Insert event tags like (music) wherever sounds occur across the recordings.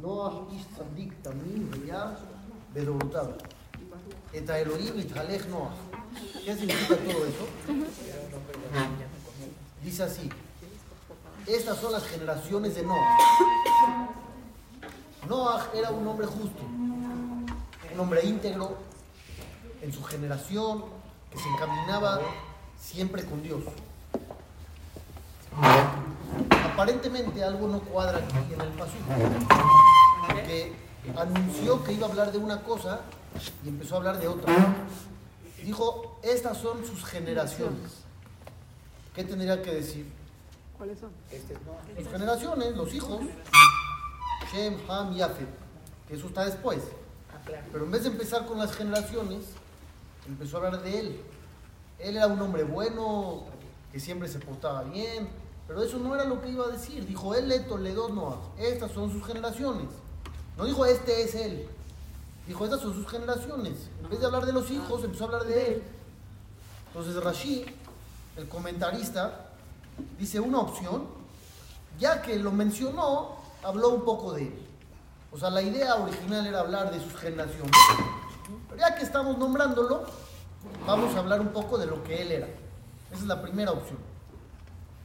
Noah ish tzadik tamim veya bedorutav. Eta Elohim ithalech Noah. ¿Qué significa todo eso? Dice así. Estas son las generaciones de Noah. Noah era un hombre justo, un hombre íntegro en su generación, que se encaminaba siempre con Dios. Aparentemente algo no cuadra aquí en el paso, porque anunció que iba a hablar de una cosa y empezó a hablar de otra. Dijo, estas son sus generaciones. ¿Qué tendría que decir? ¿Cuáles son? Sus generaciones, los hijos, Shem, Ham, Yafet, que eso está después. Pero en vez de empezar con las generaciones, empezó a hablar de él. Él era un hombre bueno, que siempre se portaba bien, pero eso no era lo que iba a decir. Dijo, él le toledó Noah, estas son sus generaciones. No dijo, este es él. Dijo, estas son sus generaciones. En vez de hablar de los hijos, empezó a hablar de él. Entonces Rashi, el comentarista, dice una opción, ya que lo mencionó, habló un poco de él. O sea, la idea original era hablar de sus generaciones. Pero ya que estamos nombrándolo, vamos a hablar un poco de lo que él era. Esa es la primera opción.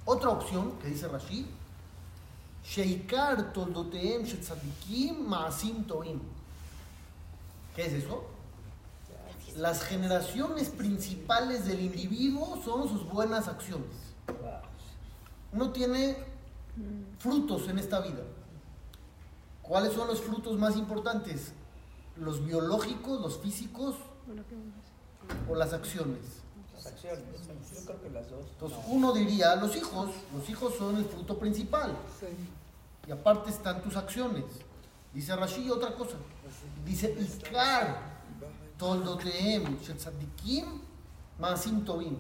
Otra opción que dice Rashi, Sheikar toldoteem shetzadikim maasim toim. ¿Qué es eso? Las generaciones principales del individuo son sus buenas acciones. Uno tiene frutos en esta vida. ¿Cuáles son los frutos más importantes? ¿Los biológicos, los físicos o las acciones? Acciones. Yo creo que las dos. Entonces uno diría, los hijos, los hijos son el fruto principal. Y aparte están tus acciones. Dice Rashi otra cosa. Dice Ikar toldoteem shetzadikim maasim tovim.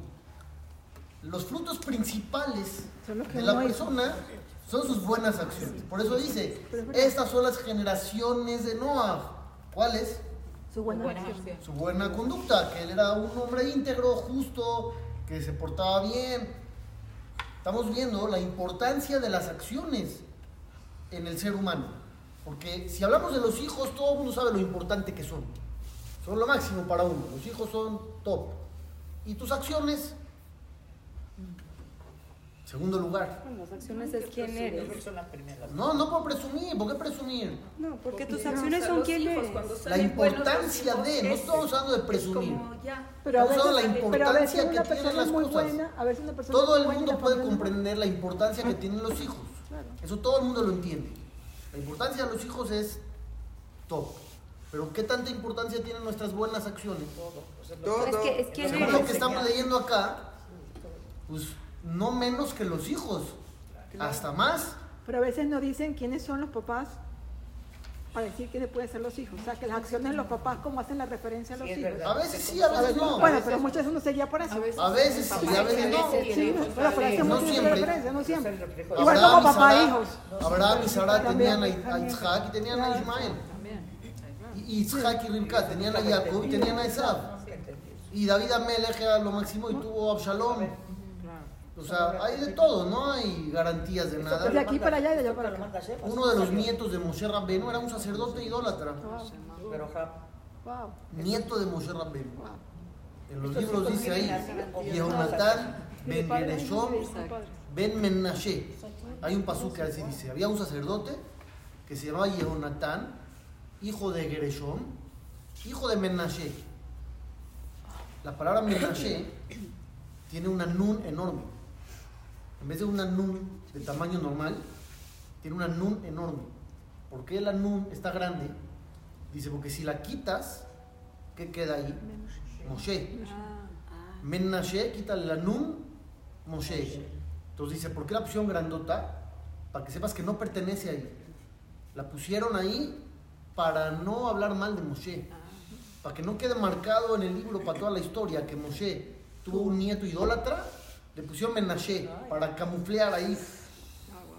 Los frutos principales de la persona son sus buenas acciones. Por eso dice, estas son las generaciones de Noah. ¿Cuáles? Su buena, Buena acción. acción. Su buena conducta, que él era un hombre íntegro, justo, que se portaba bien. Estamos viendo la importancia de las acciones en el ser humano. Porque si hablamos de los hijos, todo el mundo sabe lo importante que son. Son lo máximo para uno. Los hijos son top. ¿Y tus acciones? Segundo lugar. Bueno, las acciones es quién eres. No, no por presumir. ¿Por qué presumir? No, porque tus acciones son quién hijos, eres. La importancia de, no es- estamos hablando de es presumir. como ya. Pero Estamos hablando de la importancia que tienen las cosas. buena, a veces una persona Todo el mundo buena, puede comprender la importancia que tienen los hijos. Claro. Eso todo el mundo lo entiende. La importancia de los hijos es top. Pero ¿qué tanta importancia tienen nuestras buenas acciones? O sea, Todo. Es que es quién Según eres. lo que estamos leyendo acá, pues no menos que los hijos. Hasta más. Pero a veces no dicen quiénes son los papás para decir quiénes pueden ser los hijos. O sea, que las acciones de los papás, como hacen la referencia a los Sí, hijos. A veces sí, a veces no. Bueno, pero muchas veces uno se guía por eso. A veces, A veces sí, a veces no. Sí, pero por eso No siempre. no siempre. Igual como papá e hijos. Abraham y Sara tenían a. Isaac y tenían a Claro. Ismael. Y Isaac y Rivka tenían a Jacob y tenían a Esab. Y David Amelech era lo máximo y tuvo a Absalom. O sea, hay de todo, no hay garantías de De nada. aquí para allá y de allá para acá. Uno de los nietos de Moshe Rabbenu era un sacerdote idólatra. Pero wow, Nieto de Moshe Rabbenu. En los libros dice ahí, Yehonatán ben Gereshom ben Menashe. Hay un pasú que así dice. Había un sacerdote que se llamaba Yehonatán, hijo de Gereshom, hijo de Menashe. La palabra Menashe tiene una nun enorme. En vez de una nun de tamaño normal, tiene una nun enorme. ¿Por qué la nun está grande? Dice, porque si la quitas, ¿qué queda ahí? Moshe. Menashe, quítale la nun, Moshe. Entonces dice, ¿por qué la pusieron grandota? Para que sepas que no pertenece ahí. La pusieron ahí para no hablar mal de Moshe. Para que no quede marcado en el libro para toda la historia que Moshe tuvo un nieto idólatra, le pusieron Menashe para camuflear ahí,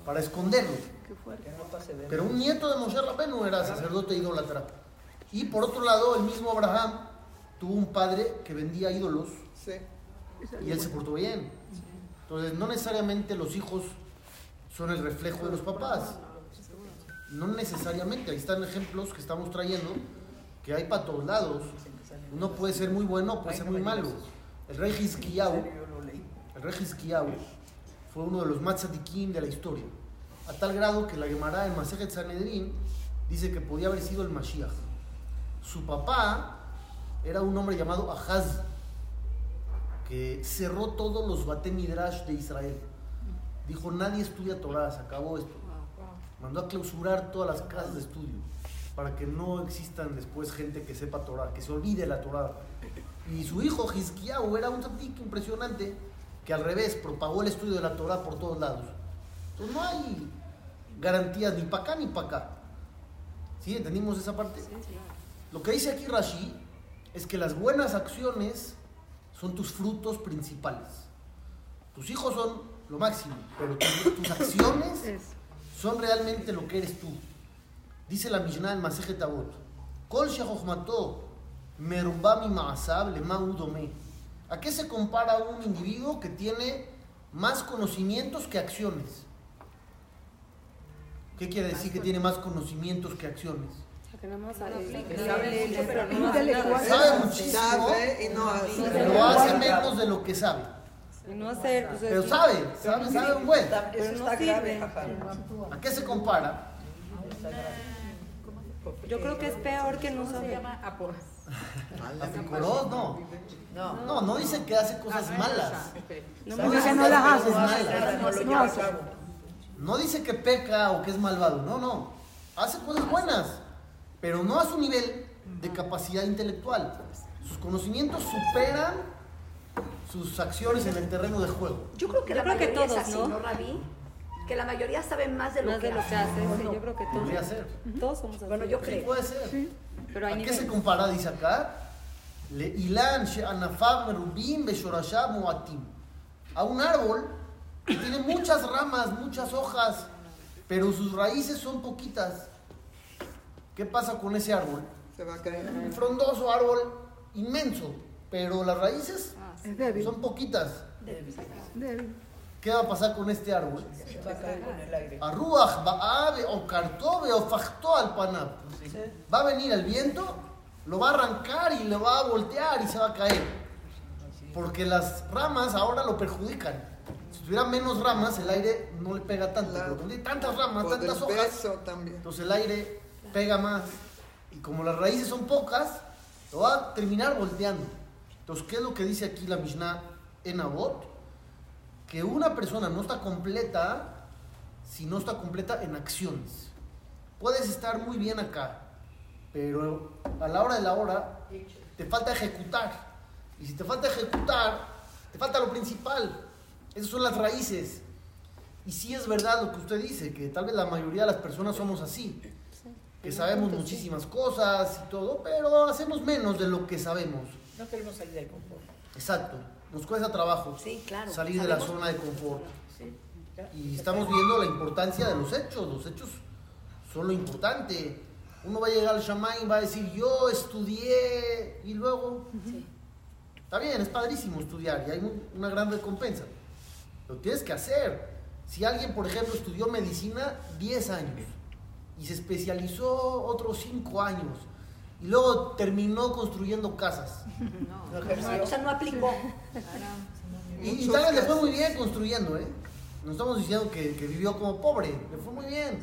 para esconderlo. Qué fuerte. que no pase de Pero un nieto de Moshe Rabenu era sacerdote idólatra. Y por otro lado, el mismo Abraham tuvo un padre que vendía ídolos Sí. y él se portó bien. Entonces, no necesariamente los hijos son el reflejo de los papás. No necesariamente, ahí están ejemplos que estamos trayendo, que hay para todos lados. Uno puede ser muy bueno, puede ser muy malo. El rey Hizkiyahu, el rey Hizkiyahu fue uno de los Matzadikim de la historia, a tal grado que la Gemara en Masejet Sanedrin dice que podía haber sido el Mashiach. Su papá era un hombre llamado Ahaz, que cerró todos los Bate Midrash de Israel. Dijo, nadie estudia Torah, se acabó esto. Mandó a clausurar todas las casas de estudio para que no existan después gente que sepa Torah, que se olvide la Torah. Y su hijo Hizkiyahu era un tzadik impresionante que al revés propagó el estudio de la Torah por todos lados. Entonces no hay garantías ni para acá ni para acá. ¿Sí? ¿Entendimos esa parte? Lo que dice aquí Rashi es que las buenas acciones son tus frutos principales. Tus hijos son lo máximo, pero tus, tus acciones (laughs) son realmente lo que eres tú. Dice la Mishnah en Masejet Avot, Kol merubami ma'asab le ¿A qué se compara un individuo que tiene más conocimientos que acciones? ¿Qué quiere decir que tiene más conocimientos que acciones? Sabe. Muchísimo, pero hace menos de lo que sabe. Pero sabe, sabe, sabe un buen. ¿A qué se compara? Yo creo que es peor que no sabe. Apicorós no. No, no dice que hace cosas malas. No dice que no las hace malas. No dice que peca o que es malvado. No, no. Hace cosas buenas, pero no a su nivel de capacidad intelectual. Sus conocimientos superan sus acciones en el terreno de juego. Yo creo que la mayoría es así, ¿no, Rabí? Que la mayoría saben más de lo que, hace. yo creo que todos. Podría ser. Todos somos así. Bueno, yo creo. Sí, puede ser. Pero ¿A qué se compara? Dice acá. A un árbol que tiene muchas ramas, muchas hojas, pero sus raíces son poquitas. ¿Qué pasa con ese árbol? Se va a caer. Un frondoso árbol inmenso, pero las raíces son poquitas. ¿Qué va a pasar con este árbol? Va a caer con el aire. Arruach, Baabe, o Cartobe, o Facto al Panab. Va a venir el viento, lo va a arrancar y le va a voltear y se va a caer. Porque las ramas ahora lo perjudican. Si tuviera menos ramas, el aire no le pega tanto. Pero cuando hay tantas ramas, tantas hojas, entonces el aire pega más. Y como las raíces son pocas, lo va a terminar volteando. Entonces, ¿qué es lo que dice aquí la Mishnah en Abot? Que una persona no está completa si no está completa en acciones. Puedes estar muy bien acá, pero a la hora de la hora te falta ejecutar. Y si te falta ejecutar, te falta lo principal. Esas son las raíces. Y sí es verdad lo que usted dice, que tal vez la mayoría de las personas somos así. Que sabemos muchísimas cosas y todo, pero hacemos menos de lo que sabemos. No queremos salir del confort. Exacto. Nos cuesta trabajo sí, claro. salir de la zona de confort. Y estamos viendo la importancia de los hechos. Los hechos son lo importante. Uno va a llegar al shaman y va a decir, yo estudié y luego... Está bien, es padrísimo estudiar y hay una gran recompensa. Lo tienes que hacer. Si alguien, por ejemplo, estudió medicina 10 años y se especializó otros 5 años y luego terminó construyendo casas. No, o sea, no aplicó. Y, y tal vez le fue muy bien construyendo, ¿eh? No estamos diciendo que, que, vivió como pobre, le fue muy bien.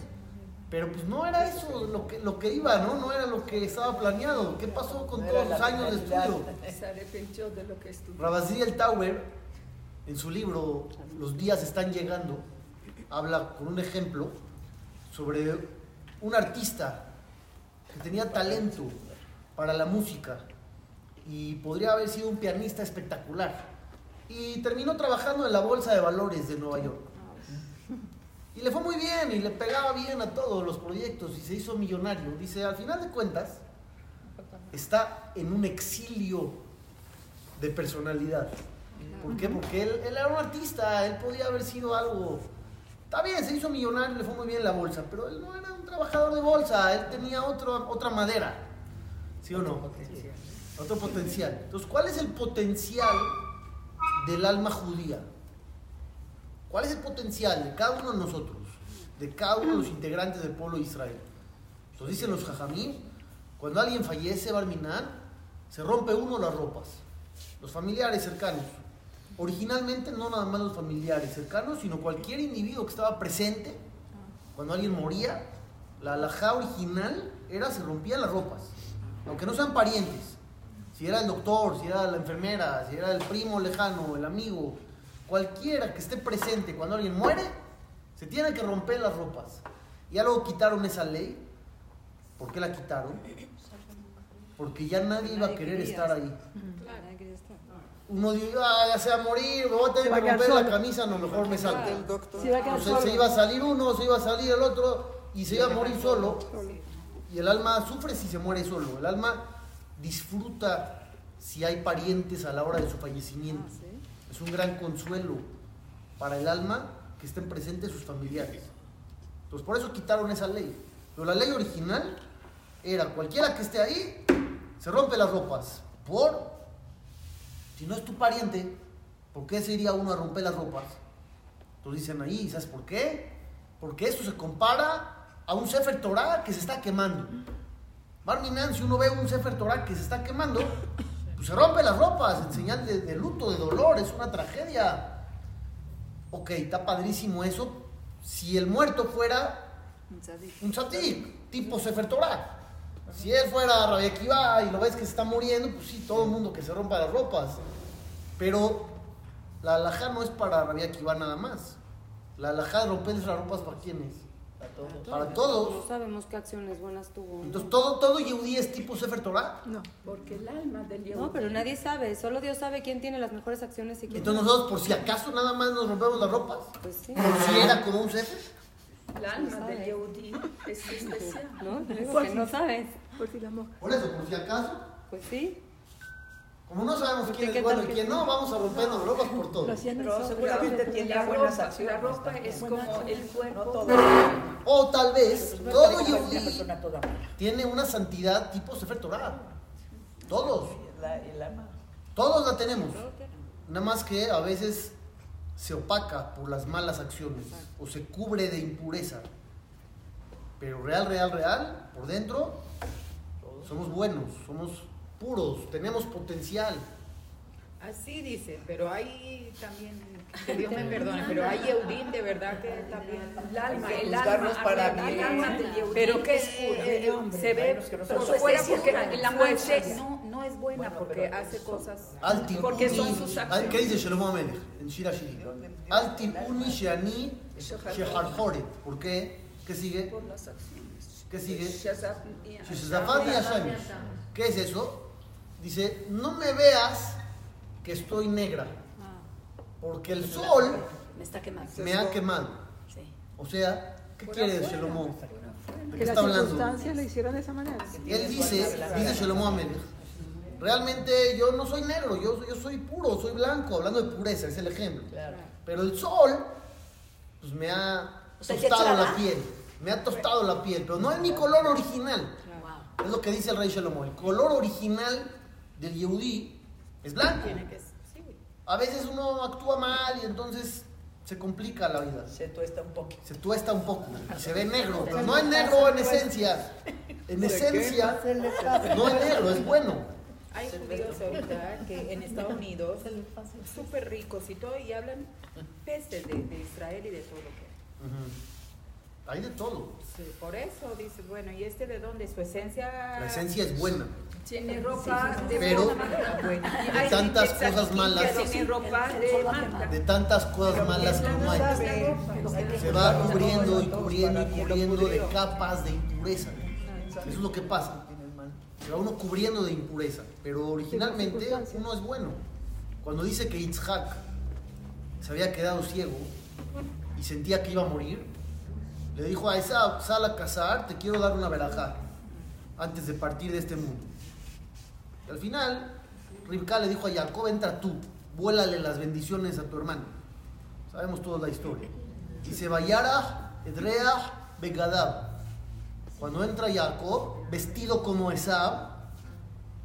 Pero pues no era eso lo que, lo que iba, ¿no? No era lo que estaba planeado. ¿Qué pasó con todos los años de estudio? (laughs) Se arrepintió de lo que estudió. Rabazí el Tower, en su libro Los días están llegando, habla con un ejemplo sobre un artista que tenía talento para la música y podría haber sido un pianista espectacular. Y terminó trabajando en la Bolsa de Valores de Nueva York. Y le fue muy bien y le pegaba bien a todos los proyectos y se hizo millonario. Dice, al final de cuentas, está en un exilio de personalidad. ¿Por qué? Porque él, él, era un artista, él podía haber sido algo... Está bien, se hizo millonario, le fue muy bien en la bolsa, pero él no era un trabajador de bolsa, él tenía otro, otra madera. ¿Sí o no? Otro potencial. Otro potencial. Entonces, ¿cuál es el potencial del alma judía? ¿Cuál es el potencial de cada uno de nosotros? de cada uno de los integrantes del pueblo de Israel. Entonces dicen los jajamín, cuando alguien fallece, Barminan, se rompe uno las ropas, los familiares cercanos. Originalmente no nada más los familiares cercanos, sino cualquier individuo que estaba presente cuando alguien moría, la alajá original era se rompían las ropas, aunque no sean parientes. Si era el doctor, si era la enfermera, si era el primo lejano, el amigo, cualquiera que esté presente cuando alguien muere, se tiene que romper las ropas. Ya luego quitaron esa ley. ¿Por qué la quitaron? Porque ya nadie iba a querer estar ahí. Uno dijo, ah, ya se va a morir, me voy a Se tener que romper la camisa, no, mejor me Entonces solo. se iba a salir uno, se iba a salir el otro y se iba a morir solo. Y el alma sufre si se muere solo. El alma disfruta si hay parientes a la hora de su fallecimiento. Es un gran consuelo para el alma que estén presentes sus familiares. Entonces por eso quitaron esa ley. Pero la ley original era cualquiera que esté ahí, se rompe las ropas. Por, si no es tu pariente, ¿por qué se iría uno a romper las ropas? Entonces dicen ahí, ¿sabes por qué? Porque esto se compara a un Sefer Torah que se está quemando. Barminan, si uno ve un Sefer Torah que se está quemando, pues se rompe las ropas en señal de, de luto, de dolor, es una tragedia. Ok, está padrísimo eso. Si el muerto fuera un tzadik, tipo Sefer Torah. Si él fuera Rabbi Akiva y lo ves que se está muriendo, pues sí, todo el mundo que se rompa las ropas. Pero la alajá no es para Rabbi Akiva nada más. La alajá de romperles las ropas para quién es? Para No todos. sabemos qué acciones buenas tuvo. ¿no? Entonces, ¿todo, todo Yehudí es tipo Sefer Torah? No. Porque el alma del Yehudi No, pero nadie sabe. Solo Dios sabe quién tiene las mejores acciones y quién Entonces no. nosotros, por si acaso, nada más nos rompemos las ropas. Pues sí. Por si era como un Sefer. el alma sabe. del Yehudi es (laughs) especial. ¿No? Que no sabes. Por si la moja. Por eso, por si acaso. Pues sí. Como no sabemos quién es bueno y quién no, vamos a rompernos ropas por todo. Pero seguramente tiene La buenas ropa, acciones. la ropa es como el cuerpo. No todo. O tal vez, No todo mala. tiene una santidad tipo Sefer Torah. Todos. La- El alma. Todos la tenemos. Nada más que a veces se opaca por las malas acciones o se cubre de impureza. Pero real, real, real, por dentro, somos buenos, somos puros, tenemos potencial. Así dice, pero hay también, que (laughs) Dios me perdone, pero hay Yehudim de verdad que también. El alma, el alma, para el bien. alma Pero que es pura. eh, eh, se ve Menos que por nosotros. fuera Su porque la muerte no, no es buena Bueno, porque hace eso- cosas. Porque son sus acciones. ¿Qué dice Shlomo Amelech en Shir Hashirim? Al tiruni sheani sheharhoret. ¿Por qué? ¿Qué sigue? Por las acciones. ¿Qué sigue? Shazaf y Sheshazafat y Hashem. ¿Qué es eso? Dice, no me veas que estoy negra, porque el sol Me está quemando. me ha quemado. Sí. O sea, ¿qué quiere Shlomo? ¿De qué Que está las hablando? circunstancias le hicieron de esa manera. Él dice, dice Shlomo Amelech, realmente yo no soy negro, yo, yo soy puro, soy blanco, hablando de pureza, es el ejemplo. Claro. Pero el sol, pues me ha tostado ¿qué la piel, me ha tostado la piel, pero no es mi color original. Es lo que dice el rey Shlomo. El color original del Yehudí es blanco. Tiene que sí. A veces uno actúa mal y entonces se complica la vida. Se tuesta un poquito. Se tuesta un poco y se ve negro, pero no es negro en esencia. En esencia, no es negro, es bueno. Hay judíos ahorita que en Estados (laughs) Unidos, súper ricos y todo, y hablan pestes de, de Israel y de todo lo que hay. Hay de todo. Sí, por eso dices, bueno, ¿y este de dónde? Su esencia. La esencia es buena. Tiene ropa de Pero- buena de tantas cosas que malas. Tiene ropa de marca. De tantas cosas malas como hay. Se va cubriendo y cubriendo y cubriendo de capas de impureza. Eso es lo que pasa. Se va uno cubriendo de impureza. Pero originalmente uno es bueno. Cuando dice que Yitzhak se había quedado ciego y sentía que iba a morir, le dijo a esa sal a cazar, te quiero dar una verajá antes de partir de este mundo. Y al final, Ribka le dijo a Jacob, entra tú, vuélale las bendiciones a tu hermano. Sabemos toda la historia. Dice, Vayara, Edrea, Begadab. Cuando entra Jacob, vestido como Esab,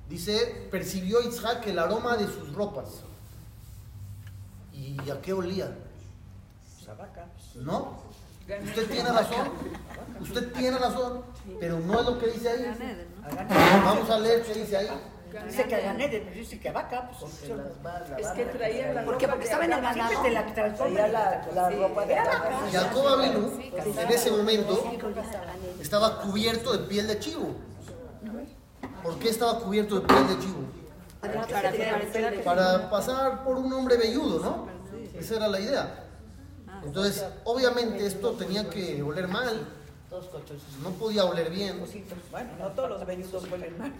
dice, percibió Isaac el aroma de sus ropas. ¿Y a qué olía? Sabaca. ¿No? Usted tiene razón, usted tiene razón, pero no es lo que dice ahí. Vamos a leer qué dice ahí. Dice que a pero dice que a vaca, pues Porque las Es que traía la ¿Por qué? ropa Porque de estaba en el Abraham. ganado. Te la transforma la, la ropa de Abraham. Jacob vino en ese momento estaba cubierto de piel de chivo. ¿Por qué estaba cubierto de piel de chivo? Para pasar por un hombre velludo, ¿no? Esa era la idea. Entonces, obviamente esto tenía que oler mal, no podía oler bien. Bueno, no todos los velludos huelen mal.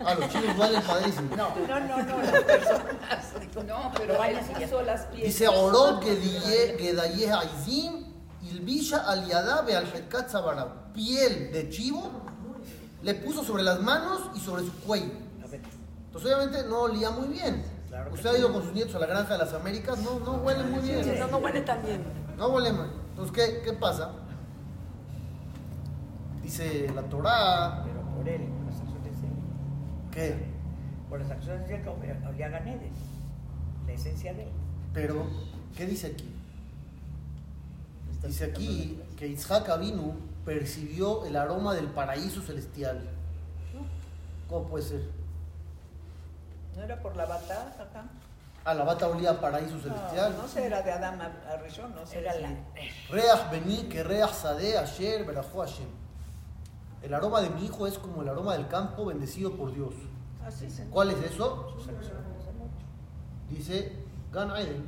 Ah, los chivos huelen padrísimo. No, no, no, no, las personas. No, pero él puso las piezas. Dice Orod Gedaye Aizim, Ilbisha Aliada al Zabara. Piel de chivo le puso sobre las manos y sobre su cuello. Entonces obviamente no olía muy bien. Claro Usted ha ido con sus nietos a la granja de las Américas, no, no huele muy bien. No, no huele tan bien. No huele mal. Entonces, ¿qué, qué pasa? Dice la Torá pero por él, por las acciones de él. que, Por las acciones de él, como olía a Ganede. La esencia de él. pero, ¿qué dice aquí? Dice aquí que Isaac Avinu percibió el aroma del paraíso celestial. ¿Cómo puede ser? ¿No era por la bata acá? Ah, la bata olía a paraíso No, celestial. no sé, era de Adam a, a Rishon, no sé. Era la. Reach Beni que Reach Sade Asher Berajó Hashem. El aroma de mi hijo es como el aroma del campo bendecido por Dios. Así se ¿Cuál es eso? Dice Gan Aiden.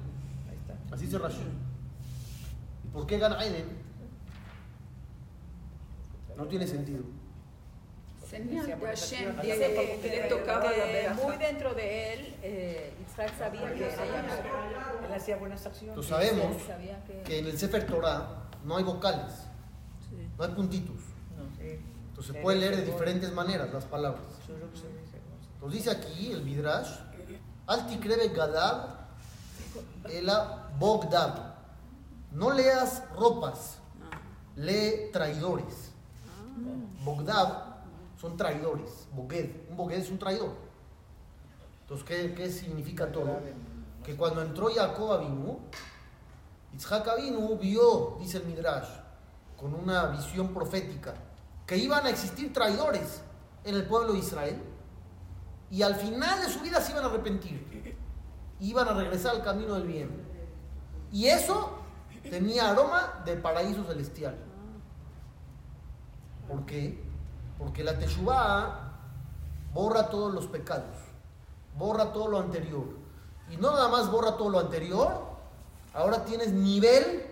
Ahí está. Así se Rashi. ¿Y por qué Gan Aiden? No tiene sentido. Señal de Hashem, Dice dice que, le tocaba la muy dentro de él, eh, Isaac sabía que. Él hacía buenas acciones. Entonces sabemos que... que en el Sefer Torah no hay vocales, no hay puntitos. No, sí. Entonces se puede leer de diferentes maneras las palabras. Se dice, aquí el Midrash, Alti creve Gadab, Ela Bogdab. No leas ropas, lee traidores. Bogdab son traidores. Boged, un Boged es un traidor. Entonces, ¿qué, qué significa todo? Que cuando entró Jacob Avinu, Isaac Avinu vio, dice el Midrash, con una visión profética, que iban a existir traidores en el pueblo de Israel y al final de su vida se iban a arrepentir. Iban a regresar al camino del bien. Y eso tenía aroma de paraíso celestial. ¿Por qué? Porque la Teshuvah borra todos los pecados, borra todo lo anterior. Y no nada más borra todo lo anterior, ahora tienes nivel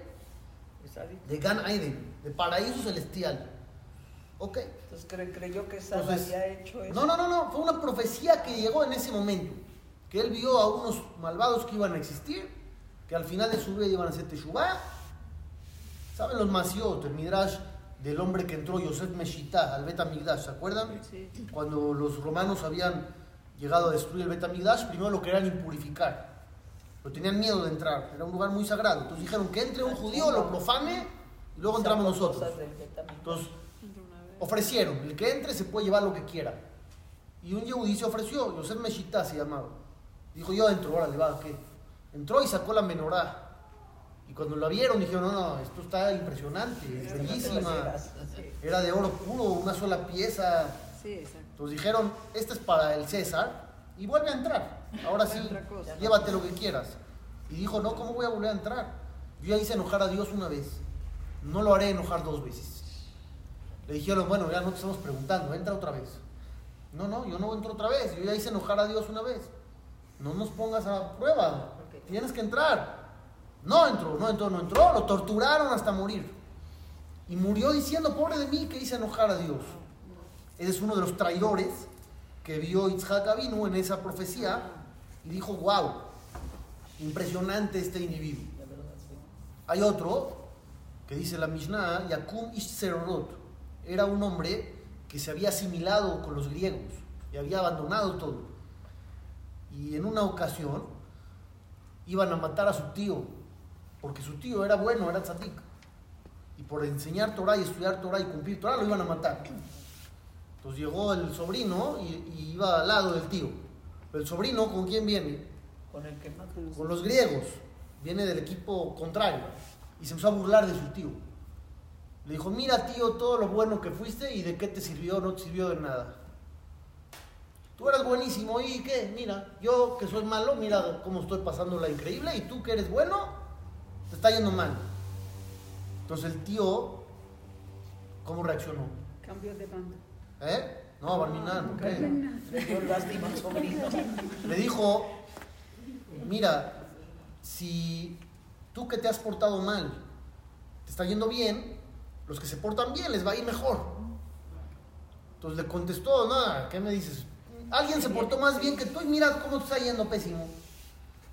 de Gan Aiden, de paraíso celestial. ¿Ok? Entonces cre- creyó que Sara Entonces, había hecho eso. No, no, no, no, fue una profecía que llegó en ese momento. Que él vio a unos malvados que iban a existir, que al final de su vida iban a hacer Teshuvah. ¿Saben los Masiot, el Midrash del hombre que entró, Yosef Meshitá, al Bet Amigdash, ¿se acuerdan? Cuando los romanos habían llegado a destruir el Bet Amigdash, primero lo querían impurificar. Lo tenían miedo de entrar, era un lugar muy sagrado. Entonces dijeron que entre un judío, lo profane y luego entramos nosotros. Betamigdash. Entonces, ofrecieron, el que entre se puede llevar lo que quiera. Y un yehudí se ofreció, Yosef Meshitá se llamaba. Dijo, yo entro, órale, va, ¿qué? Entró y sacó la menorá. Y cuando la vieron dijeron, no, no, esto está impresionante, es bellísima. Era de oro puro, una sola pieza. Sí, exacto. Entonces dijeron, este es para el César y vuelve a entrar. Ahora sí, llévate lo que quieras. Y dijo, no, ¿cómo voy a volver a entrar? Yo ya hice enojar a Dios una vez, no lo haré enojar dos veces. Le dijeron, bueno, ya no te estamos preguntando, entra otra vez. No, no, yo no entro otra vez, yo ya hice enojar a Dios una vez. No nos pongas a prueba, tienes que entrar. No entró, no entró, no entró, lo torturaron hasta morir. Y murió diciendo, pobre de mí, que hice enojar a Dios. Ese es uno de los traidores que vio Itzhak Avinu en esa profecía y dijo, wow, impresionante este individuo. Hay otro que dice la Mishnah, Yakum Ish Zerorot, era un hombre que se había asimilado con los griegos y había abandonado todo. Y en una ocasión iban a matar a su tío, porque su tío era bueno, era tzadik. Y por enseñar Torah y estudiar Torah y cumplir Torah lo iban a matar. Entonces llegó el sobrino y, y iba al lado del tío. Pero el sobrino, ¿con quién viene? Con el que mata. Con los griegos. Viene del equipo contrario. Y se empezó a burlar de su tío. Le dijo, mira tío, todo lo bueno que fuiste y de qué te sirvió, no te sirvió de nada. Tú eras buenísimo y qué, mira, yo que soy malo, mira cómo estoy pasando la increíble y tú que eres bueno, te está yendo mal. Entonces el tío, ¿cómo reaccionó? Cambio de banda. ¿Eh? No, Barminan, ¿por qué? Le dio lástima al sobrino. Le dijo, mira, si tú que te has portado mal, te está yendo bien, los que se portan bien les va a ir mejor. Entonces le contestó, nada, ¿qué me dices? Alguien se portó más bien que tú y mira cómo te está yendo pésimo.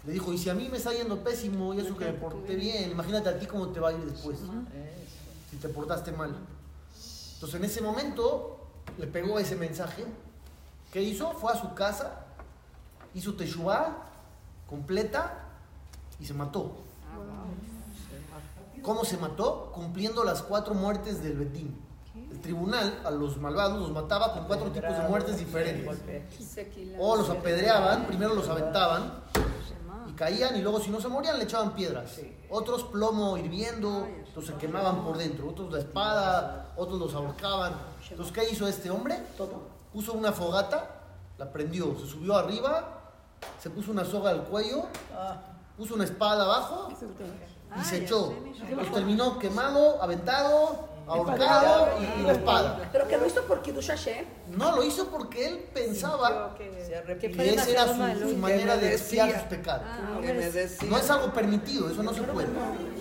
Le dijo, y si a mí me está yendo pésimo y eso que me porté bien, imagínate a ti cómo te va a ir después, si te portaste mal. Entonces en ese momento le pegó ese mensaje. ¿Qué hizo? Fue a su casa, hizo teshuvah completa y se mató. ¿Cómo se mató? Cumpliendo las cuatro muertes del Betín. El tribunal a los malvados los mataba con cuatro tipos de muertes diferentes. O los apedreaban, primero los aventaban y caían y luego si no se morían le echaban piedras. Otros plomo hirviendo, otros se quemaban por dentro, otros la espada, otros los ahorcaban. Entonces, ¿qué hizo este hombre? Puso una fogata, la prendió, se subió arriba, se puso una soga al cuello, puso una espada abajo y se echó. Los terminó quemado, aventado, ahorcado y, y la espada. Pero que lo hizo por Kiddush Hashem. No, lo hizo porque él pensaba que esa era su, manera de expiar sus pecados. Decía No es algo permitido, eso no se puede.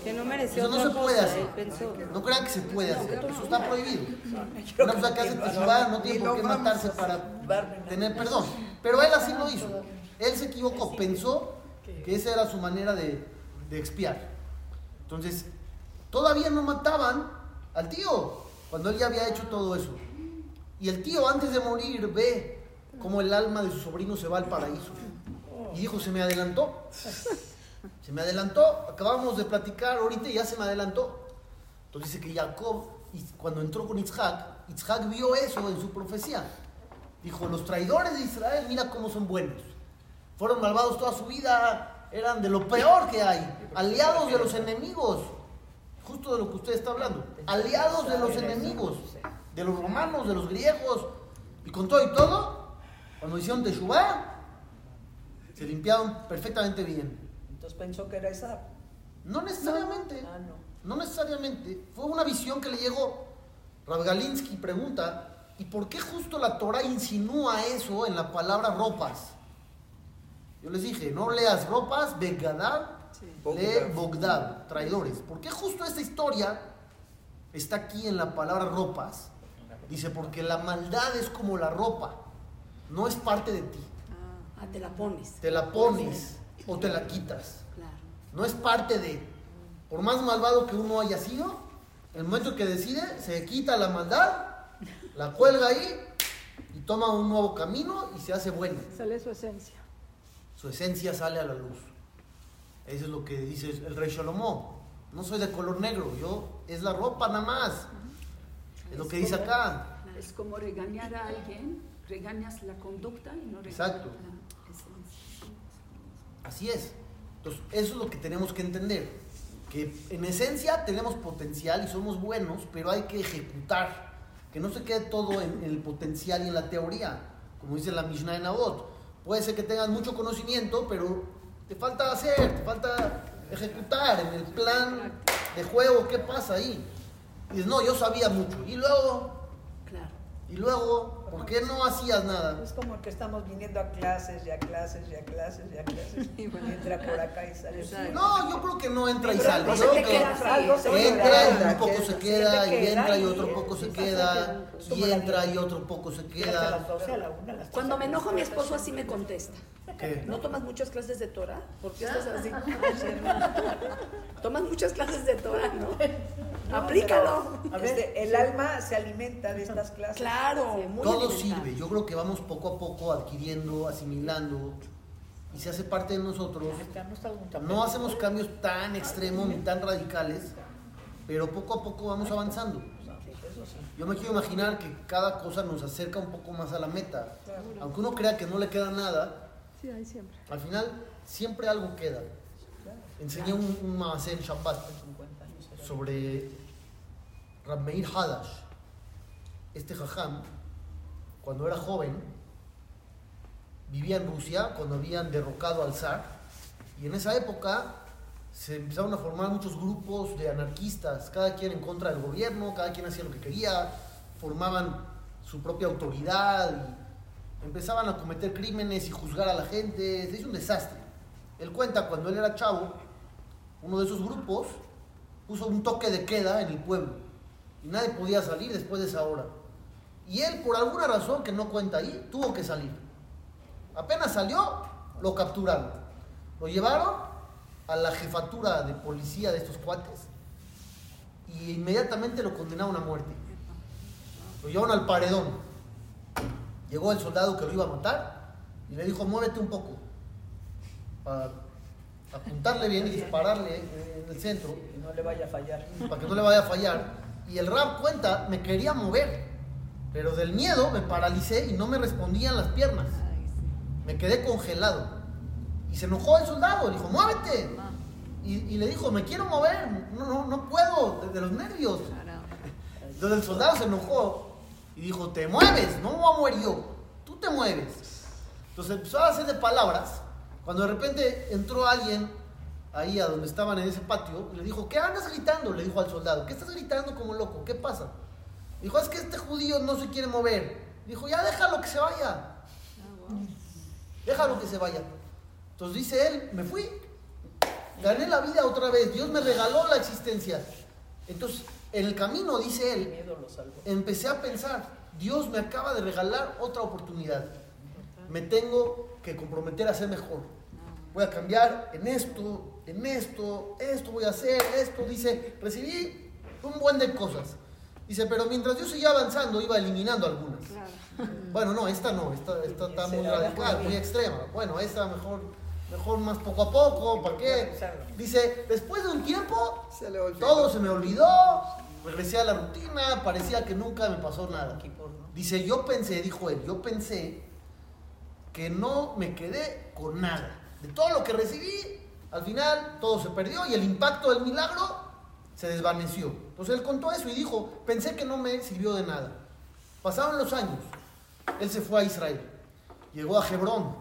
que no mereció Eso no se puede cosa, hacer. No crean que se puede hacer, eso está prohibido. Una persona que hace teshuvah no tiene por qué matarse para tener perdón. Pero él así lo hizo. Él se equivocó, pensó que esa era su manera de, de expiar. Entonces, todavía no mataban al tío cuando él ya había hecho todo eso. Y el tío antes de morir ve cómo el alma de su sobrino se va al paraíso. Y dijo, se me adelantó. Se me adelantó. Acabamos de platicar ahorita y ya se me adelantó. Entonces dice que Jacob, cuando entró con Isaac, Isaac vio eso en su profecía. Dijo, los traidores de Israel, mira cómo son buenos. Fueron malvados toda su vida, eran de lo peor que hay. Aliados de los enemigos. Justo de lo que usted está hablando. Aliados de los enemigos. De los romanos, de los griegos. Y con todo y todo, cuando hicieron Teshuvah, se limpiaron perfectamente bien. Entonces pensó que era esa. No necesariamente. Ah, no. No necesariamente. Fue una visión que le llegó. Rav Galinsky pregunta, ¿y por qué justo la Torah insinúa eso en la palabra ropas? Yo les dije, no leas ropas, Begadad, lee Bogdad, traidores. ¿Por qué justo esta historia está aquí en la palabra ropas? Dice, porque la maldad es como la ropa, no es parte de ti. Ah, te la pones. Te la pones o te la quitas. Claro. No es parte de. Por más malvado que uno haya sido, el momento que decide, se quita la maldad, la cuelga ahí y toma un nuevo camino y se hace bueno. Sale su esencia. Su esencia sale a la luz. Eso es lo que dice el rey Salomón. No soy de color negro, yo es la ropa nada más. Es lo que dice acá. Es como regañar a alguien, regañas la conducta y no regañas Exacto. la esencia. Así es. Entonces, eso es lo que tenemos que entender. Que en esencia tenemos potencial y somos buenos, pero hay que ejecutar. Que no se quede todo en, en el potencial y en la teoría. Como dice la Mishnah en Avot. Puede ser que tengas mucho conocimiento, pero te falta hacer, te falta ejecutar en el plan de juego. ¿Qué pasa ahí? Y dices, no, yo sabía mucho. Y luego, Claro. y luego, ¿por qué no hacías nada? Es como que estamos viniendo a clases, y a clases, y a clases, y a clases. (laughs) Y entra por acá y sale. No, yo creo que no entra y sale. Yo creo que entra y un poco se queda, y entra y otro poco se queda, y entra y otro poco se queda. 12, a la 1, a las 3. Cuando me enojo, mi esposo así me contesta. ¿Qué? ¿No tomas muchas clases de Torah? ¿Por qué estás así? (laughs) (laughs) Tomas muchas clases de Torah, ¿no? Aplícalo. A ver, el alma se alimenta de estas clases. Claro, muy Todo sirve. Yo creo que vamos poco a poco adquiriendo, asimilando, y se hace parte de nosotros. No. No hacemos cambios tan extremos ni tan radicales, pero poco a poco vamos avanzando. Yo me quiero imaginar que cada cosa nos acerca un poco más a la meta. Aunque uno crea que no le queda nada, al final siempre algo queda. Enseñé un, un en Shabbat sobre Rab Meir Hadash, este jajam, cuando era joven, vivía en Rusia, cuando habían derrocado al zar, y en esa época se empezaron a formar muchos grupos de anarquistas, cada quien en contra del gobierno, cada quien hacía lo que quería, formaban su propia autoridad, y empezaban a cometer crímenes y juzgar a la gente, se hizo un desastre. Él cuenta cuando él era chavo, uno de esos grupos puso un toque de queda en el pueblo y nadie podía salir después de esa hora. Y él, por alguna razón que no cuenta ahí, tuvo que salir. Apenas salió, lo capturaron. Lo llevaron a la jefatura de policía de estos cuates y inmediatamente lo condenaron a muerte. Lo llevaron al paredón. Llegó el soldado que lo iba a matar y le dijo, muévete un poco para apuntarle bien y dispararle en el centro Que no le vaya a fallar. para que no le vaya a fallar. Y el rap cuenta, me quería mover, pero del miedo me paralicé y no me respondían las piernas. Me quedé congelado. Y se enojó el soldado, dijo, muévete. Y, y le dijo, me quiero mover, no, no, no puedo, de, de los nervios. Entonces el soldado se enojó y dijo, te mueves, no me voy a mover yo, tú te mueves. Entonces empezó a hacer de palabras, cuando de repente entró alguien ahí a donde estaban en ese patio y le dijo, ¿qué andas gritando? Le dijo al soldado, ¿qué estás gritando como loco? ¿Qué pasa? Dijo, es que este judío no se quiere mover. Dijo, ya déjalo que se vaya. Déjalo que se vaya. Entonces dice él, me fui. Gané la vida otra vez. Dios me regaló la existencia. Entonces, en el camino, dice él, empecé a pensar, Dios me acaba de regalar otra oportunidad. Me tengo que comprometer a ser mejor. Voy a cambiar en esto, en esto, esto voy a hacer, esto. Dice, recibí un buen de cosas. Dice, pero mientras yo seguía avanzando, iba eliminando algunas. Bueno, no, esta no, esta, esta está muy radical, muy extrema. Bueno, esta mejor, mejor más poco a poco, ¿para qué? Dice, después de un tiempo, Se le olvidó. todo se me olvidó, regresé a la rutina, parecía que nunca me pasó nada. Dice, yo pensé, dijo él, yo pensé que no me quedé con nada. De todo lo que recibí, al final todo se perdió y el impacto del milagro se desvaneció. Entonces él contó eso y dijo, pensé que no me sirvió de nada. Pasaron los años, él se fue a Israel, llegó a Hebrón.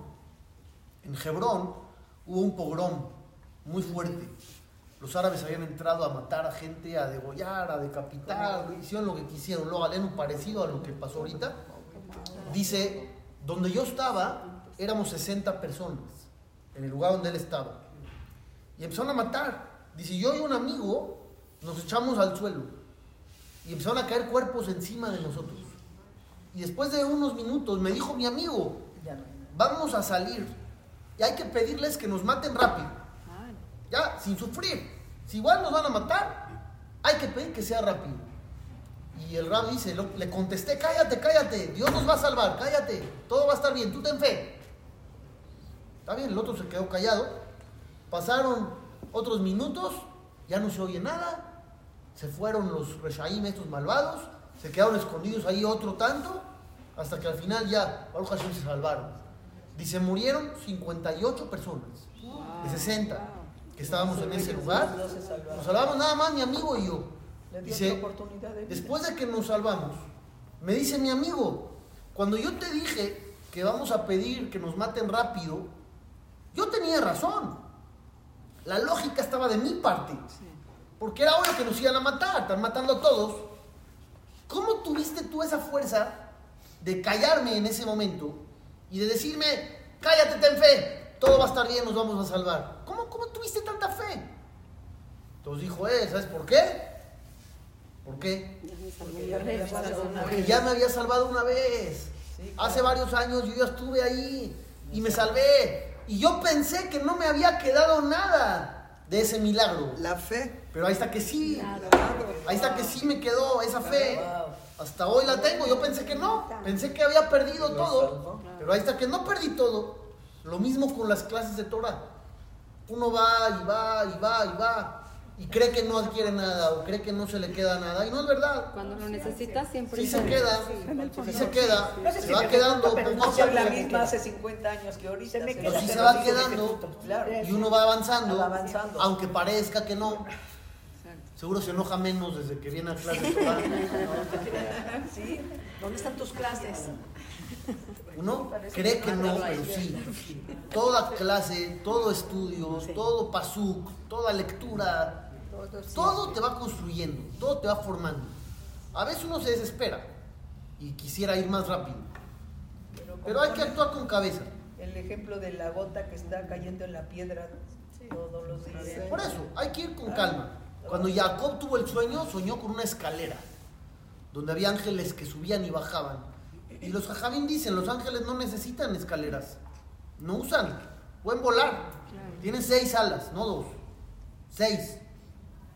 En Hebrón hubo un pogrom muy fuerte. Los árabes habían entrado a matar a gente, a degollar, a decapitar, hicieron lo que quisieron. Luego un parecido a lo que pasó ahorita. Dice, donde yo estaba, éramos 60 personas, en el lugar donde él estaba. Y empezaron a matar. Dice, yo y un amigo nos echamos al suelo. Y empezaron a caer cuerpos encima de nosotros. Y después de unos minutos me dijo mi amigo, vamos a salir. Y hay que pedirles que nos maten rápido. Ya, sin sufrir. Si igual nos van a matar, hay que pedir que sea rápido. Y el rab dice, le contesté, cállate, cállate, Dios nos va a salvar, cállate, todo va a estar bien, tú ten fe. Está bien, el otro se quedó callado. Pasaron otros minutos, ya no se oye nada. Se fueron los reshaim, estos malvados, se quedaron escondidos ahí otro tanto, hasta que al final ya, Baruch Hashem se salvaron. Dice, murieron 58 personas, de 60, que estábamos en ese lugar. Nos salvamos nada más mi amigo y yo. Dice. Después de que nos salvamos, me dice mi amigo, cuando yo te dije que vamos a pedir que nos maten rápido, yo tenía razón. La lógica estaba de mi parte. Porque era obvio que nos iban a matar, están matando a todos. ¿Cómo tuviste tú esa fuerza de callarme en ese momento y de decirme, cállate, ten fe, todo va a estar bien, nos vamos a salvar? ¿Cómo, cómo tuviste tanta fe? Entonces dijo él, ¿sabes por qué? ¿Por qué? Porque ya me había salvado una vez. Sí, Hace varios años yo ya estuve ahí y me salvé. Y yo pensé que no me había quedado nada de ese milagro. La fe. Pero ahí está que sí. Ahí está que sí me quedó esa fe. Hasta hoy la tengo. Yo pensé que no. Pensé que había perdido todo. Pero ahí está que no perdí todo. Lo mismo con las clases de Torah. Uno va y va y va y va. Y cree que no adquiere nada o cree que no se le queda nada. Y no es verdad. Cuando lo necesitas siempre. Sí se queda. Sí se queda. No sé Se si va quedando poco no a ser la misma hace 50 años que ahorita. Pero me se va quedando pues, Claro. y uno va avanzando, Va avanzando. aunque parezca que no. Seguro se enoja menos desde que viene a clase. de Torah. (laughs) Sí, ¿Dónde están tus clases? Uno cree que no, pero sí. Toda clase, todo estudio, todo pasuk, toda lectura, todo te va construyendo, todo te va formando. A veces uno se desespera y quisiera ir más rápido, pero, pero hay que actuar con cabeza. El ejemplo de la gota que está cayendo en la piedra todos los días. Por eso, hay que ir con calma. Cuando Jacob tuvo el sueño, soñó con una escalera, donde había ángeles que subían y bajaban. Y los jajamín dicen, los ángeles no necesitan escaleras, no usan, pueden volar. Tienen seis alas, no dos, seis.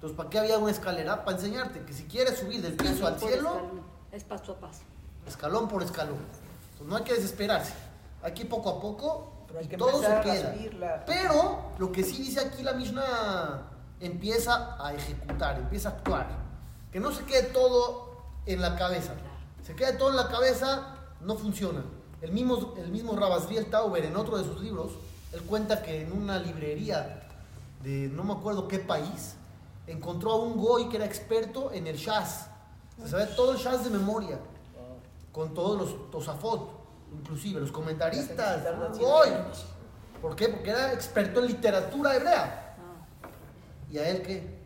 Entonces, ¿para qué había una escalera? Para enseñarte que si quieres subir del piso al Por cielo, escalón. Es paso a paso. escalón por escalón. Entonces, no hay que desesperarse. Ir poco a poco Pero hay y que todo se queda. subirla. Pero lo que sí dice aquí la Mishnah empieza a ejecutar, empieza a actuar. Que no se quede todo en la cabeza. Se quede todo en la cabeza, no funciona. El mismo, el mismo Rabasriel Tauber, en otro de sus libros, él cuenta que en una librería de no me acuerdo qué país, encontró a un goy que era experto en el Shaz. Se sabía todo el Shaz de memoria, con todos los Tosafot, inclusive los comentaristas. un goy. ¿Por qué? Porque era experto en literatura hebrea. ¿Y a él qué?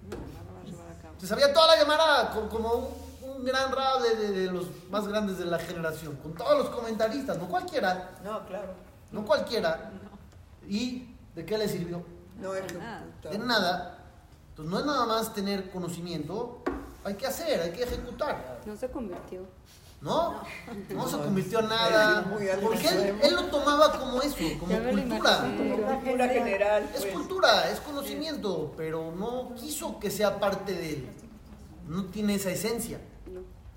Se sabía toda la llamada co- como un, un gran rab de, de- de los más grandes de la generación, con todos los comentaristas, no cualquiera, No, claro. no cualquiera. ¿Y de qué le sirvió? No es De nada. Entonces no es nada más tener conocimiento, hay que hacer, hay que ejecutar. No se convirtió. ¿No? No se convirtió en nada. Porque él, lo tomaba como eso, como cultura. Como cultura general. Es pues. cultura, es conocimiento, pero no quiso que sea parte de él. No tiene esa esencia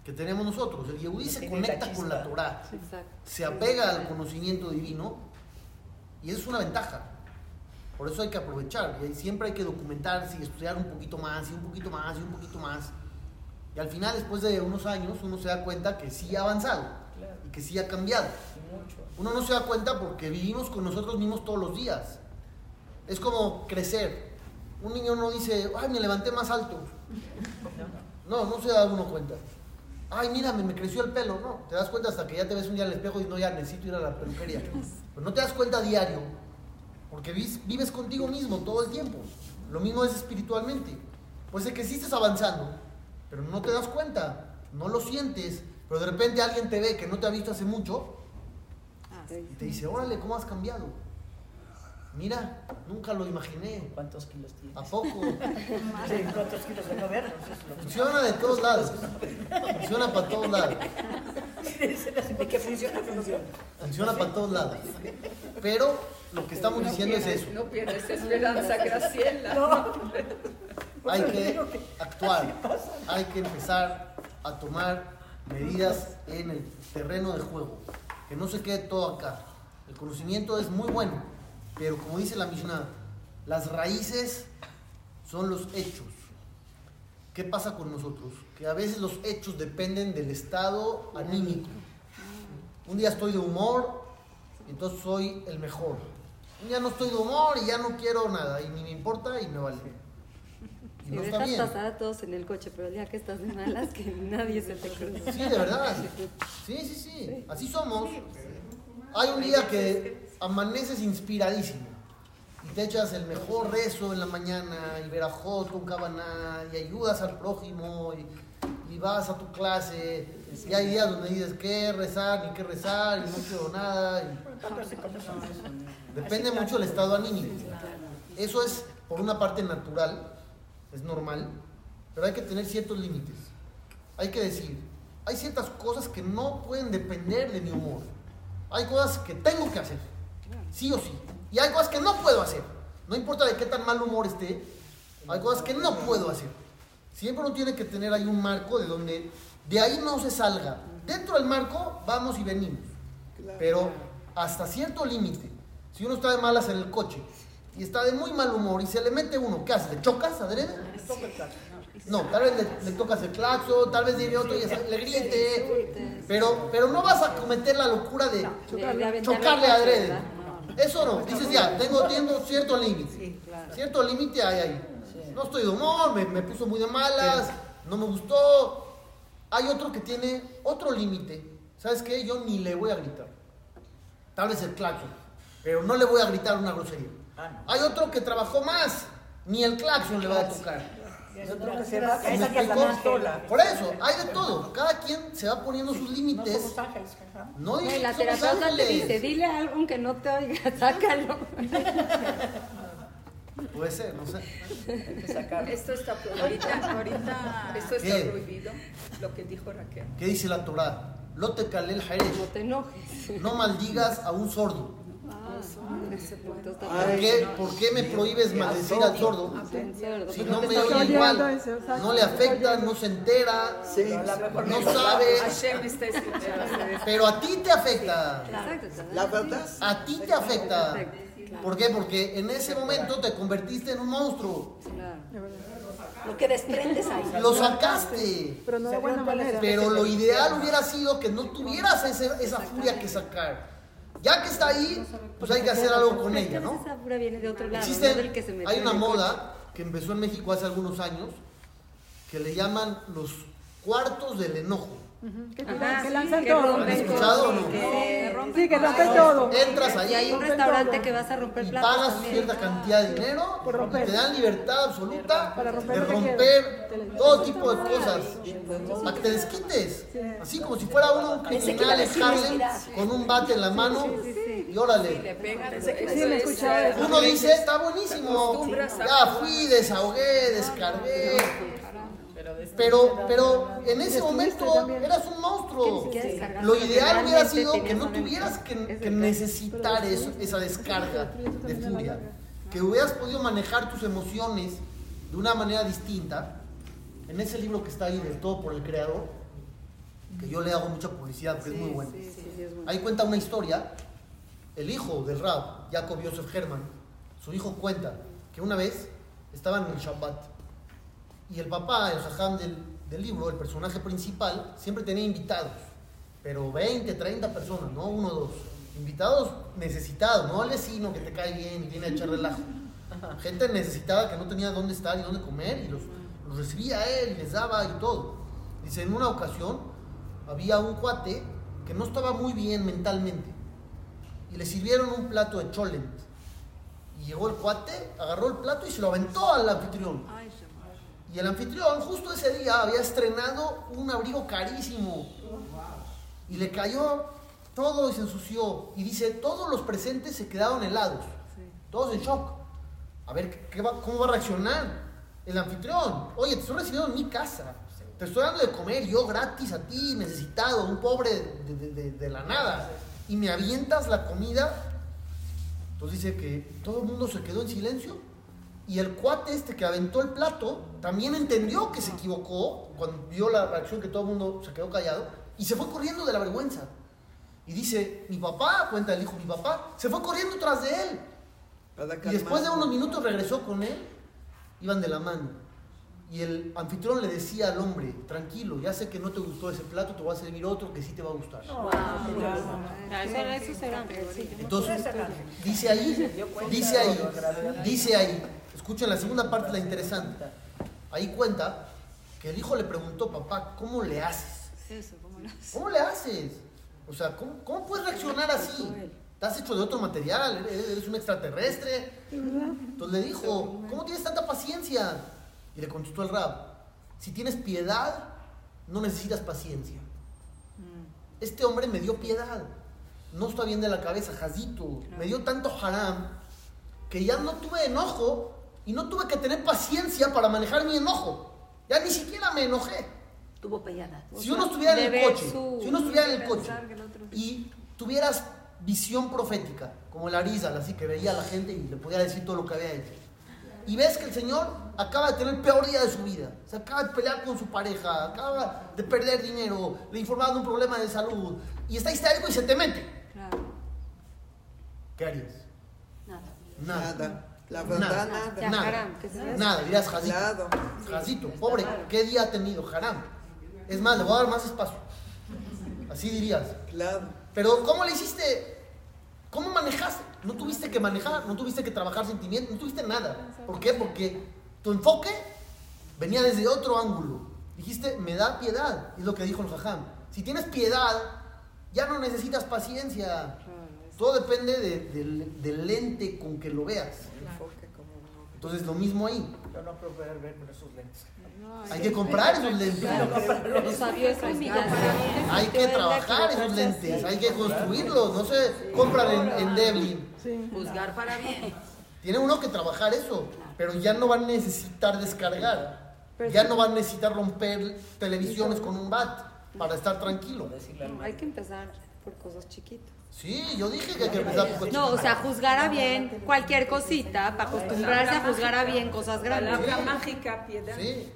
que tenemos nosotros. El Yehudí No se conecta con la. Torah, se apega al conocimiento divino y eso es una ventaja. Por eso hay que aprovechar y siempre hay que documentarse y estudiar un poquito más y un poquito más y un poquito más. Y al final, después de unos años, uno se da cuenta que sí ha avanzado Claro. y que sí ha cambiado. Mucho. Uno no se da cuenta porque vivimos con nosotros mismos todos los días. Es como crecer. Un niño no dice, ay, me levanté más alto. (laughs) No, no se da uno cuenta. Ay, mírame, me creció el pelo. No, te das cuenta hasta que ya te ves un día al espejo y no, ya necesito ir a la peluquería. (laughs) Pero no te das cuenta diario, porque vives contigo mismo todo el tiempo. Lo mismo es espiritualmente. Pues es que sí estás avanzando, pero no te das cuenta, no lo sientes, pero de repente alguien te ve que no te ha visto hace mucho y te dice, órale, ¿cómo has cambiado? Mira, nunca lo imaginé. ¿Cuántos kilos tienes? ¿A poco? (laughs) Sí, ¿Cuántos kilos de no lo Funciona de todos lados. Funciona para todos lados. ¿De qué funciona? Funciona. Funciona para todos lados. Pero lo que estamos diciendo es eso. No pierdes esperanza, Graciela. Hay que actuar. Hay que empezar a tomar medidas en el terreno de juego. Que no se quede todo acá. El conocimiento es muy bueno. Pero como dice la Mishnah, las raíces son los hechos. ¿Qué pasa con nosotros? Que a veces los hechos dependen del estado anímico. Un día estoy de humor, entonces soy el mejor. Un día no estoy de humor y ya no quiero nada, y ni me importa y me vale. Y no está dejas bien. pasar a todos en el coche, pero el día que estás de malas, que nadie se te cruza. Sí, de verdad. (laughs) Sí, sí, sí. Así somos. Hay un día que amaneces inspiradísimo y te echas el mejor rezo en la mañana y verajot, un cabaná y ayudas al prójimo y, vas a tu clase. Y hay días donde dices qué rezar ni qué rezar y no quiero nada. y- Depende mucho del estado anímico. Eso es, por una parte, natural, es normal, pero hay que tener ciertos límites. Hay que decir, hay ciertas cosas que no pueden depender de mi humor. Hay cosas que tengo que hacer, sí o sí. Y hay cosas que no puedo hacer. No importa de qué tan mal humor esté, hay cosas que no puedo hacer. Siempre uno tiene que tener ahí un marco de donde de ahí no se salga. Dentro del marco vamos y venimos. Pero hasta cierto límite. Si uno está de malas en el coche y está de muy mal humor y se le mete uno, ¿qué hace? ¿Le chocas adrede? No, tal vez le, le tocas el claxon, tal vez llegue otro y le grite. Pero, pero no vas a cometer la locura de chocarle coche, adrede. Eso no, dices ya, tengo, tengo cierto límite. claro. Cierto límite hay ahí. no estoy de humor, me, me puso muy de malas, no me gustó. Hay otro que tiene otro límite. ¿Sabes qué? Yo ni le voy a gritar. Tal vez el claxon, pero no le voy a gritar una grosería. Hay otro que trabajó más, ni el claxon le va a tocar. Por eso, hay de todo. Cada quien se va poniendo sus límites. Somos ángeles. No No, y la terapeuta te dice, dile algo aunque no te oiga, (laughs) sácalo. (laughs) Puede ser, no sé. Hay que sacarlo. Esto está prohibido. Ahorita, ahorita, esto está ¿Qué? prohibido, lo que dijo Raquel. ¿Qué dice la Torah? Lote kalel No haeresh. te enojes. No maldigas a un sordo. Ah, ese punto está ¿Por qué, ¿Por qué me prohíbes maldecir al sordo? Si no me oye igual, no le afecta, no se entera, no sabe, (laughs) pero a ti te afecta. La verdad, A ti te afecta. ¿Por qué? Porque en ese momento te convertiste en un monstruo. Lo que desprendes ahí. (laughs) Lo sacaste. Pero no de buena manera. Pero lo ideal hubiera sido que no tuvieras ese- esa furia que sacar. Ya que está ahí, pues hay que hacer algo con ella, ¿no? Viene de otro lado, hay una moda que empezó en México hace algunos años que le llaman los cuartos del enojo. Que, Ajá, que sí, lanzan que todo. Sí, que todo. rompen todo. Entras Y hay ahí un restaurante que vas a romper y platos pagas también. cierta cantidad de dinero Por romper. te dan libertad absoluta Para romper de romper todo tipo de cosas para que te desquites. Así como si fuera uno un criminal Harlem con un bate en la mano y órale. Le pegan, Sí, me he escuchado eso. Uno dice, está buenísimo. Ya fui, desahogué, descargué. Pero, pero en ese momento eras un monstruo. Lo ideal hubiera sido que no tuvieras que, que necesitar eso, esa descarga de furia. Que hubieras podido manejar tus emociones de una manera distinta. En ese libro que está ahí del todo por el creador, que yo le hago mucha publicidad porque es muy bueno. Sí, sí, sí, es bueno. Ahí cuenta una historia. El hijo del Rab, Jacob Yosef Herman, su hijo cuenta que una vez estaban en el Shabbat y el papá, el jajam del, libro, el personaje principal, siempre tenía invitados, pero 20, 30 personas, no uno o dos. Invitados necesitados, no al vecino que te cae bien y viene a echar relajo. Gente necesitada que no tenía dónde estar y dónde comer y los, los recibía él y les daba y todo. Dice, en una ocasión había un cuate que no estaba muy bien mentalmente y le sirvieron un plato de cholent. Y llegó el cuate, agarró el plato y se lo aventó al anfitrión. Y el anfitrión justo ese día había estrenado un abrigo carísimo. Y le cayó todo y se ensució. Y dice, todos los presentes se quedaron helados. Todos en shock. A ver, ¿qué va- ¿cómo va a reaccionar el anfitrión? Oye, te estoy recibiendo en mi casa. Te estoy dando de comer yo gratis a ti, necesitado, un pobre de, de- de- de la nada. Y me avientas la comida. Entonces dice que todo el mundo se quedó en silencio. Y el cuate este que aventó el plato también entendió que se equivocó cuando vio la reacción que todo el mundo se quedó callado y se fue corriendo de la vergüenza. Y dice, mi papá, cuenta el hijo, mi papá, se fue corriendo tras de él. Y después de unos minutos regresó con él, iban de la mano. Y el anfitrión le decía al hombre, tranquilo, ya sé que no te gustó ese plato, te voy a servir otro que sí te va a gustar. Sí. Entonces, dice ahí, (laughs) dice ahí, dice ahí, escuchen la segunda parte, la interesante. Ahí cuenta que el hijo le preguntó, papá, ¿cómo le haces? Eso, ¿cómo le haces? O sea, ¿cómo, cómo puedes reaccionar así? Estás hecho de otro material, eres un extraterrestre. Entonces le dijo, ¿cómo tienes tanta paciencia? Y le contestó el rab, si tienes piedad, no necesitas paciencia. Este hombre me dio piedad. No está bien de la cabeza, jazito. Me dio tanto haram que ya no tuve enojo y no tuve que tener paciencia para manejar mi enojo. Ya ni siquiera me enojé. Tuvo piedad. Si uno estuviera en el coche, su- si uno estuviera en el coche el otro- y tuvieras visión profética, como el Arizal, así que veía a la gente y le podía decir todo lo que había hecho, y ves que el Señor acaba de tener el peor día de su vida, se acaba de pelear con su pareja, acaba de perder dinero, le informaron de un problema de salud, y está histérico y se te mete, Claro. ¿qué harías? Nada. Nada. Nada. La verdad, Nada. Nada. se vea. Nada, dirás Jazito. Claro. Jazito, pobre, ¿qué día ha tenido? Haram. Es más, le voy a dar más espacio. Así dirías. Claro. Pero ¿cómo le hiciste? ¿Cómo manejaste? No tuviste que manejar, no tuviste que trabajar sentimientos, no tuviste nada. ¿Por qué? Porque Tu enfoque venía desde otro ángulo. Dijiste, me da piedad, es lo que dijo el jajam. Si tienes piedad, ya no necesitas paciencia. Todo depende de- del, del lente con que lo veas. Entonces, lo mismo ahí. Yo no puedo poder ver con esos lentes. Hay que comprar esos lentes. Hay que trabajar esos lentes, hay que construirlos, no se compran en, en Devlin. Juzgar para bien. Tiene uno que trabajar eso, pero ya no va a necesitar descargar. Ya no va a necesitar romper televisiones con un bat para estar tranquilo. Hay que empezar por cosas chiquitas. Sí, yo dije que hay que empezar por No, o sea, juzgar a bien cualquier cosita para acostumbrarse a juzgar a bien cosas grandes. Palabra mágica, piedad. Sí,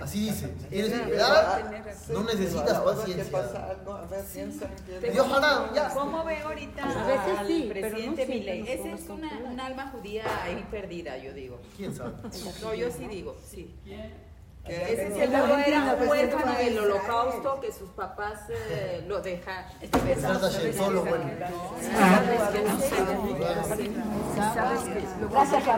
así dice. Tienes piedad, no necesitas paciencia. Dios hará, ya. ¿Cómo ve ahorita al presidente Milei? podemos es una, un alma judía ahí perdida, yo digo. ¿Quién sabe? No, yo sí digo, sí. Ese seguro era un huérfano del holocausto que sus papás eh, lo dejan. Bueno. Gracias,